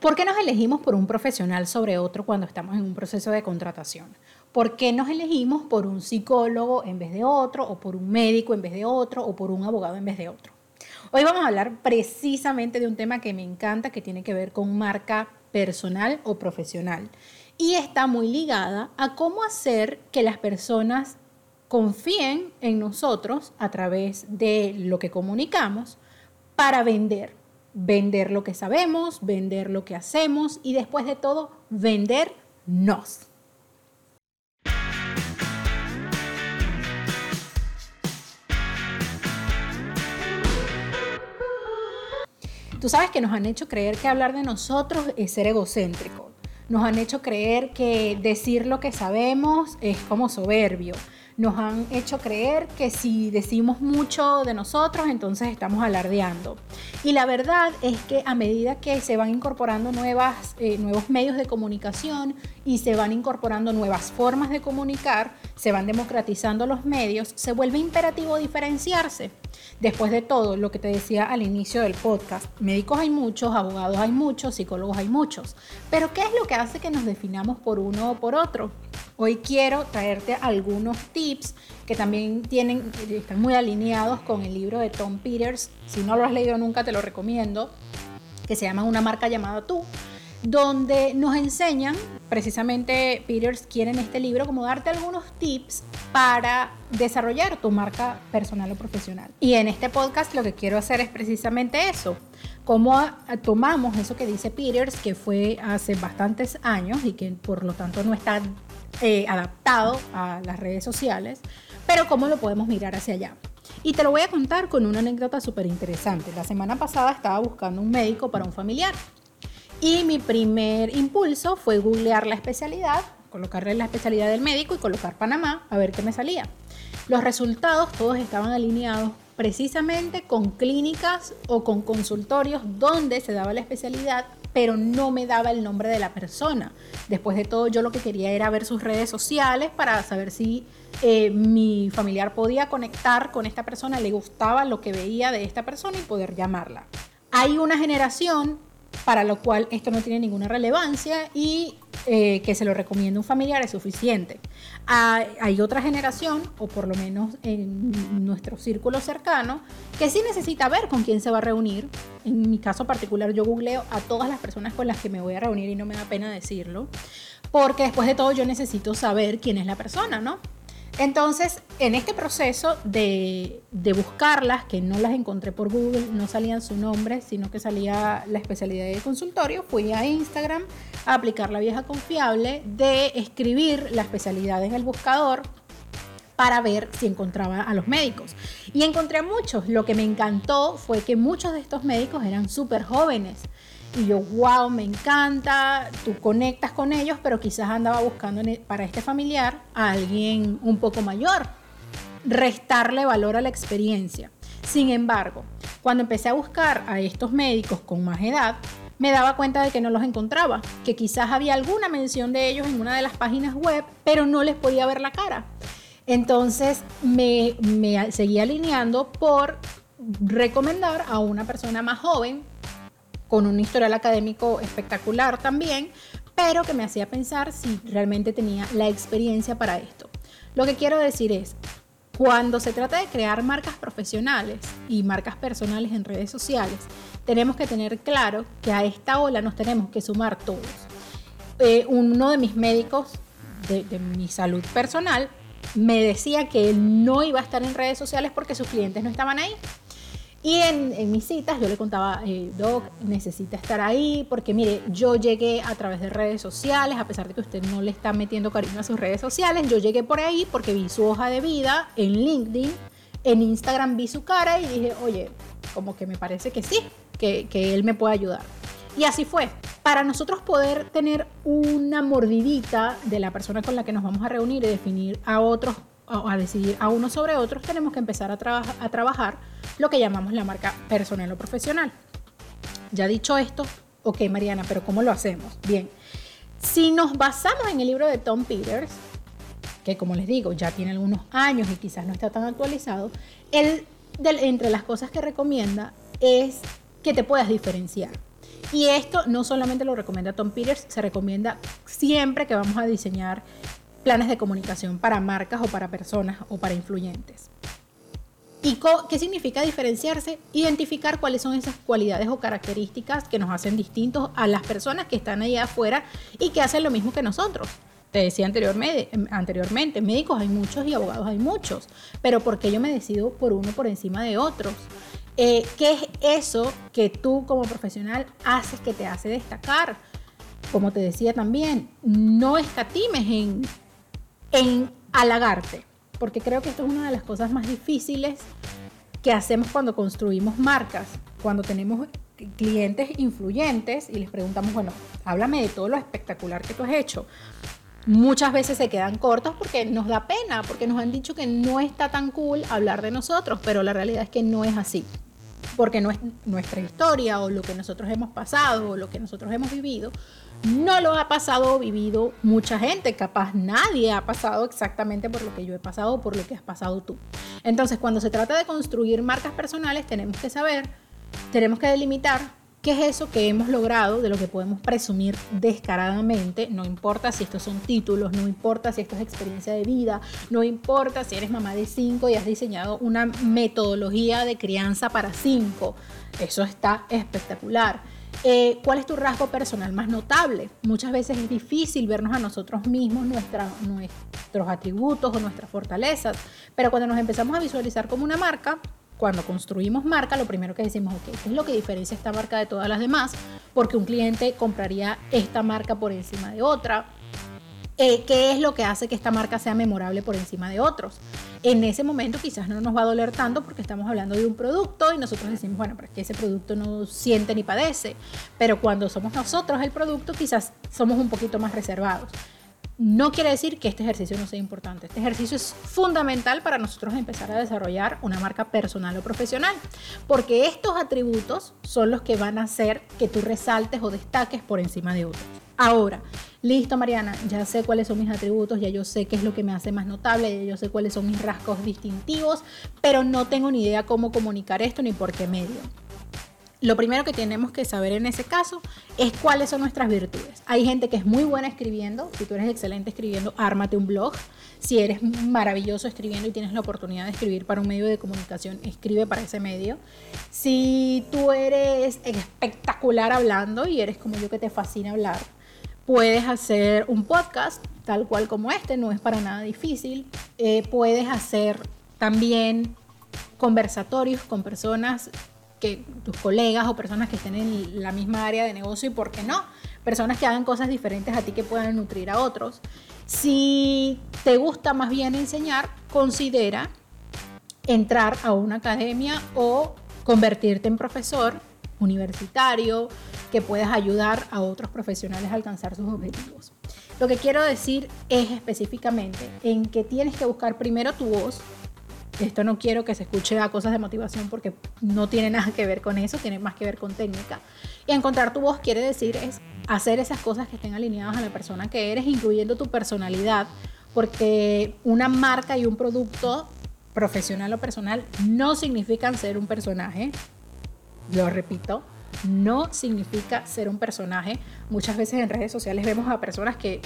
¿Por qué nos elegimos por un profesional sobre otro cuando estamos en un proceso de contratación? ¿Por qué nos elegimos por un psicólogo en vez de otro, o por un médico en vez de otro, o por un abogado en vez de otro? Hoy vamos a hablar precisamente de un tema que me encanta, que tiene que ver con marca personal o profesional. Y está muy ligada a cómo hacer que las personas confíen en nosotros a través de lo que comunicamos para vender vender lo que sabemos, vender lo que hacemos y después de todo, vendernos. Tú sabes que nos han hecho creer que hablar de nosotros es ser egocéntrico. Nos han hecho creer que decir lo que sabemos es como soberbio nos han hecho creer que si decimos mucho de nosotros, entonces estamos alardeando. Y la verdad es que a medida que se van incorporando nuevas, eh, nuevos medios de comunicación y se van incorporando nuevas formas de comunicar, se van democratizando los medios, se vuelve imperativo diferenciarse. Después de todo, lo que te decía al inicio del podcast, médicos hay muchos, abogados hay muchos, psicólogos hay muchos, pero ¿qué es lo que hace que nos definamos por uno o por otro? Hoy quiero traerte algunos tips que también tienen, están muy alineados con el libro de Tom Peters. Si no lo has leído nunca, te lo recomiendo, que se llama Una marca llamada Tú, donde nos enseñan, precisamente Peters quiere en este libro como darte algunos tips para desarrollar tu marca personal o profesional. Y en este podcast lo que quiero hacer es precisamente eso, cómo tomamos eso que dice Peters, que fue hace bastantes años y que por lo tanto no está eh, adaptado a las redes sociales, pero cómo lo podemos mirar hacia allá. Y te lo voy a contar con una anécdota súper interesante. La semana pasada estaba buscando un médico para un familiar y mi primer impulso fue googlear la especialidad, colocarle la especialidad del médico y colocar Panamá a ver qué me salía. Los resultados todos estaban alineados precisamente con clínicas o con consultorios donde se daba la especialidad pero no me daba el nombre de la persona. Después de todo, yo lo que quería era ver sus redes sociales para saber si eh, mi familiar podía conectar con esta persona, le gustaba lo que veía de esta persona y poder llamarla. Hay una generación para lo cual esto no tiene ninguna relevancia y eh, que se lo recomienda un familiar es suficiente. Hay, otra generación, o por lo menos en nuestro círculo cercano, que sí necesita ver con quién se va a reunir. En mi caso particular, yo googleo a todas las personas con las que me voy a reunir y no me da pena decirlo, porque después de todo yo necesito saber quién es la persona, ¿no? Entonces, en este proceso de, buscarlas, que no las encontré por Google, no salían su nombre, sino que salía la especialidad del consultorio, fui a Instagram a aplicar la vieja confiable de escribir la especialidad en el buscador para ver si encontraba a los médicos. Y encontré a muchos. Lo que me encantó fue que muchos de estos médicos eran súper jóvenes. Y yo, wow, me encanta, tú conectas con ellos, pero quizás andaba buscando e, para este familiar a alguien un poco mayor, restarle valor a la experiencia. Sin embargo, cuando empecé a buscar a estos médicos con más edad, me daba cuenta de que no los encontraba, que quizás había alguna mención de ellos en una de las páginas web, pero no les podía ver la cara. Entonces me, me seguí alineando por recomendar a una persona más joven con un historial académico espectacular también, pero que me hacía pensar si realmente tenía la experiencia para esto. Lo que quiero decir es, cuando se trata de crear marcas profesionales y marcas personales en redes sociales, tenemos que tener claro que a esta ola nos tenemos que sumar todos. Eh, uno de mis médicos de, de mi salud personal me decía que él no iba a estar en redes sociales porque sus clientes no estaban ahí. Y en, mis citas yo le contaba, eh, Doc, necesita estar ahí, porque mire, yo llegué a través de redes sociales, a pesar de que usted no le está metiendo cariño a sus redes sociales, yo llegué por ahí porque vi su hoja de vida en LinkedIn, en Instagram vi su cara y dije, oye, como que me parece que sí, que, que él me puede ayudar. Y así fue. Para nosotros poder tener una mordidita de la persona con la que nos vamos a reunir y definir a otros a decidir a uno sobre otros, tenemos que empezar a, a trabajar lo que llamamos la marca personal o profesional. Ya dicho esto, ok Mariana, pero ¿cómo lo hacemos? Bien, si nos basamos en el libro de Tom Peters, que como les digo, ya tiene algunos años y quizás no está tan actualizado, él, entre las cosas que recomienda es que te puedas diferenciar. Y esto no solamente lo recomienda Tom Peters, se recomienda siempre que vamos a diseñar planes de comunicación para marcas o para personas o para influyentes. ¿Y qué significa diferenciarse? Identificar cuáles son esas cualidades o características que nos hacen distintos a las personas que están allá afuera y que hacen lo mismo que nosotros. Te decía anteriormente, anteriormente, médicos hay muchos y abogados hay muchos, pero ¿por qué yo me decido por uno por encima de otros? Eh, ¿Qué es eso que tú como profesional haces que te hace destacar? Como te decía también, no escatimes en, en halagarte porque creo que esto es una de las cosas más difíciles que hacemos cuando construimos marcas, cuando tenemos clientes influyentes y les preguntamos, bueno, háblame de todo lo espectacular que tú has hecho. Muchas veces se quedan cortos porque nos da pena, porque nos han dicho que no está tan cool hablar de nosotros, pero la realidad es que no es así. Porque no es nuestra historia o lo que nosotros hemos pasado o lo que nosotros hemos vivido no lo ha pasado o vivido mucha gente, capaz nadie ha pasado exactamente por lo que yo he pasado o por lo que has pasado tú. Entonces, cuando se trata de construir marcas personales, tenemos que saber, tenemos que delimitar qué es eso que hemos logrado, de lo que podemos presumir descaradamente, no importa si estos son títulos, no importa si esto es experiencia de vida, no importa si eres mamá de cinco y has diseñado una metodología de crianza para cinco, eso está espectacular. Eh, ¿Cuál es tu rasgo personal más notable? Muchas veces es difícil vernos a nosotros mismos, nuestros atributos o nuestras fortalezas, pero cuando nos empezamos a visualizar como una marca, cuando construimos marca, lo primero que decimos, ok, ¿qué es lo que diferencia esta marca de todas las demás? Porque un cliente compraría esta marca por encima de otra eh, qué es lo que hace que esta marca sea memorable por encima de otros. En ese momento quizás no nos va a doler tanto porque estamos hablando de un producto y nosotros decimos, bueno, pero es que ese producto no siente ni padece. Pero cuando somos nosotros el producto, quizás somos un poquito más reservados. No quiere decir que este ejercicio no sea importante. Este ejercicio es fundamental para nosotros empezar a desarrollar una marca personal o profesional, porque estos atributos son los que van a hacer que tú resaltes o destaques por encima de otros. Ahora, listo Mariana, ya sé cuáles son mis atributos, ya yo sé qué es lo que me hace más notable, ya yo sé cuáles son mis rasgos distintivos, pero no tengo ni idea cómo comunicar esto ni por qué medio. Lo primero que tenemos que saber en ese caso es cuáles son nuestras virtudes. Hay gente que es muy buena escribiendo. Si tú eres excelente escribiendo, ármate un blog. Si eres maravilloso escribiendo y tienes la oportunidad de escribir para un medio de comunicación, escribe para ese medio. Si tú eres espectacular hablando y eres como yo que te fascina hablar, Puedes hacer un podcast tal cual como este, no es para nada difícil. Eh, puedes hacer también conversatorios con personas que tus colegas o personas que estén en la misma área de negocio y por qué no, personas que hagan cosas diferentes a ti que puedan nutrir a otros. Si te gusta más bien enseñar, considera entrar a una academia o convertirte en profesor universitario, que puedas ayudar a otros profesionales a alcanzar sus objetivos. Lo que quiero decir es específicamente en que tienes que buscar primero tu voz. Esto no quiero que se escuche a cosas de motivación porque no tiene nada que ver con eso, tiene más que ver con técnica. Y encontrar tu voz quiere decir es hacer esas cosas que estén alineadas a la persona que eres, incluyendo tu personalidad, porque una marca y un producto profesional o personal no significan ser un personaje, lo repito, no significa ser un personaje. Muchas veces en redes sociales vemos a personas que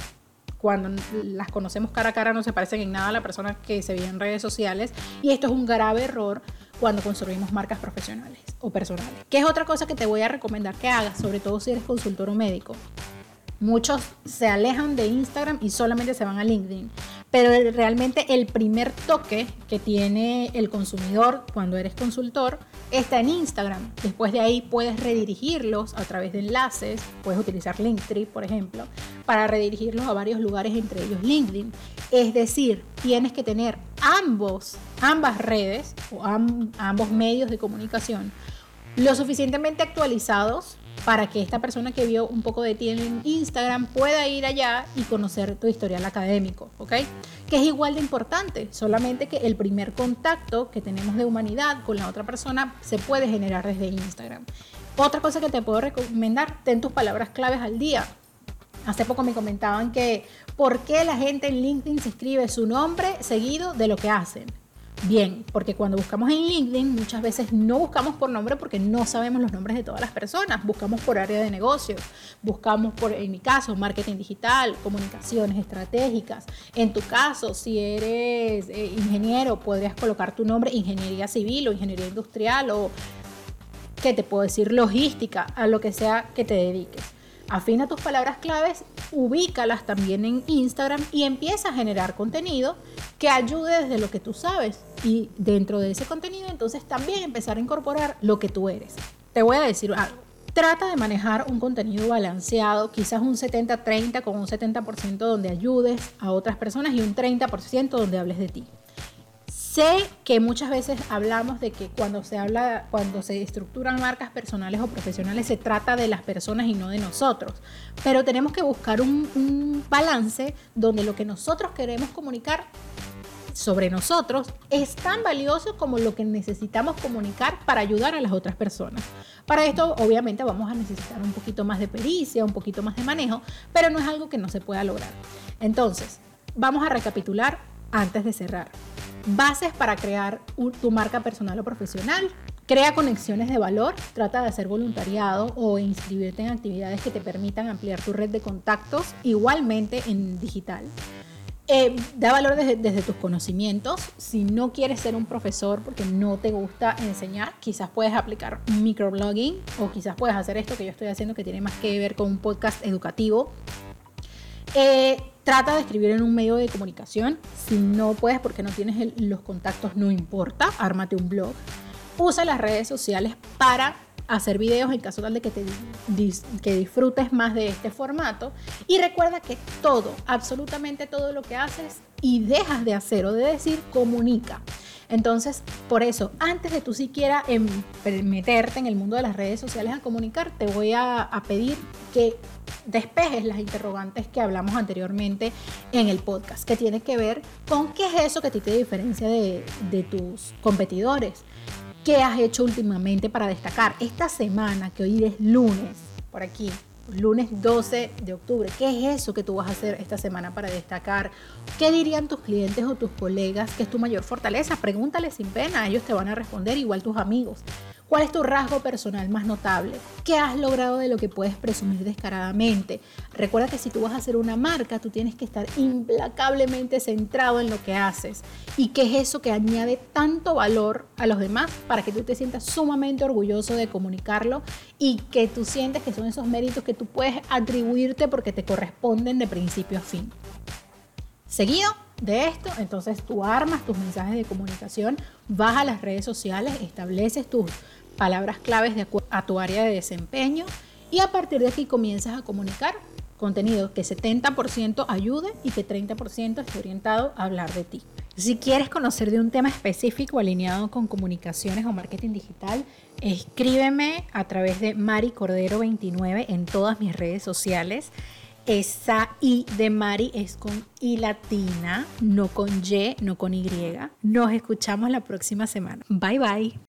cuando las conocemos cara a cara no se parecen en nada a la persona que se ve en redes sociales y esto es un grave error cuando construimos marcas profesionales o personales. ¿Qué es otra cosa que te voy a recomendar que hagas, sobre todo si eres consultor o médico? Muchos se alejan de Instagram y solamente se van a LinkedIn. Pero realmente el primer toque que tiene el consumidor cuando eres consultor está en Instagram. Después de ahí puedes redirigirlos a través de enlaces, puedes utilizar Linktree, por ejemplo, para redirigirlos a varios lugares, entre ellos LinkedIn. Es decir, tienes que tener ambos, ambas redes o ambos medios de comunicación lo suficientemente actualizados para que esta persona que vio un poco de ti en Instagram pueda ir allá y conocer tu historial académico, ¿ok? Que es igual de importante, solamente que el primer contacto que tenemos de humanidad con la otra persona se puede generar desde Instagram. Otra cosa que te puedo recomendar, ten tus palabras claves al día. Hace poco me comentaban que por qué la gente en LinkedIn se escribe su nombre seguido de lo que hacen. Bien, porque cuando buscamos en LinkedIn muchas veces no buscamos por nombre porque no sabemos los nombres de todas las personas, buscamos por área de negocio, buscamos por, en mi caso, marketing digital, comunicaciones estratégicas. En tu caso, si eres eh, ingeniero, podrías colocar tu nombre ingeniería civil o ingeniería industrial o, ¿qué te puedo decir? Logística, a lo que sea que te dediques. Afina tus palabras claves, ubícalas también en Instagram y empieza a generar contenido que ayude desde lo que tú sabes. Y dentro de ese contenido, entonces también empezar a incorporar lo que tú eres. Te voy a decir algo. Trata de manejar un contenido balanceado, quizás un 70-30 con un 70% donde ayudes a otras personas y un 30% donde hables de ti. Sé que muchas veces hablamos de que cuando se habla, cuando se estructuran marcas personales o profesionales, se trata de las personas y no de nosotros. Pero tenemos que buscar un, un balance donde lo que nosotros queremos comunicar sobre nosotros es tan valioso como lo que necesitamos comunicar para ayudar a las otras personas. Para esto, obviamente, vamos a necesitar un poquito más de pericia, un poquito más de manejo, pero no es algo que no se pueda lograr. Entonces, vamos a recapitular antes de cerrar. Bases para crear tu marca personal o profesional. Crea conexiones de valor, trata de hacer voluntariado o inscribirte en actividades que te permitan ampliar tu red de contactos, igualmente en digital. Eh, da valor desde, tus conocimientos. Si no quieres ser un profesor porque no te gusta enseñar, quizás puedes aplicar microblogging o quizás puedes hacer esto que yo estoy haciendo que tiene más que ver con un podcast educativo. Eh, Trata de escribir en un medio de comunicación. Si no puedes porque no tienes los contactos, no importa. Ármate un blog. Usa las redes sociales para hacer videos en caso tal de que, te, que disfrutes más de este formato. Y recuerda que todo, absolutamente todo lo que haces y dejas de hacer o de decir, comunica. Entonces, por eso, antes de tú siquiera em, meterte en el mundo de las redes sociales a comunicar, te voy a, pedir que despejes las interrogantes que hablamos anteriormente en el podcast, que tiene que ver con qué es eso que a ti te diferencia de, de tus competidores. ¿Qué has hecho últimamente para destacar? Esta semana, que hoy es lunes, por aquí, lunes 12 de octubre. ¿Qué es eso que tú vas a hacer esta semana para destacar? ¿Qué dirían tus clientes o tus colegas que es tu mayor fortaleza? Pregúntale sin pena, ellos te van a responder, igual tus amigos. ¿Cuál es tu rasgo personal más notable? ¿Qué has logrado de lo que puedes presumir descaradamente? Recuerda que si tú vas a hacer una marca, tú tienes que estar implacablemente centrado en lo que haces. ¿Y qué es eso que añade tanto valor a los demás para que tú te sientas sumamente orgulloso de comunicarlo y que tú sientes que son esos méritos que tú puedes atribuirte porque te corresponden de principio a fin? Seguido de esto, entonces tú armas tus mensajes de comunicación, vas a las redes sociales, estableces tus palabras claves de acuerdo a tu área de desempeño y a partir de aquí comienzas a comunicar contenido que 70% ayude y que 30% esté orientado a hablar de ti. Si quieres conocer de un tema específico alineado con comunicaciones o marketing digital, escríbeme a través de Mari Cordero 29 en todas mis redes sociales. Esa I de Mari es con I latina, no con Y, no con Y. Nos escuchamos la próxima semana. Bye bye.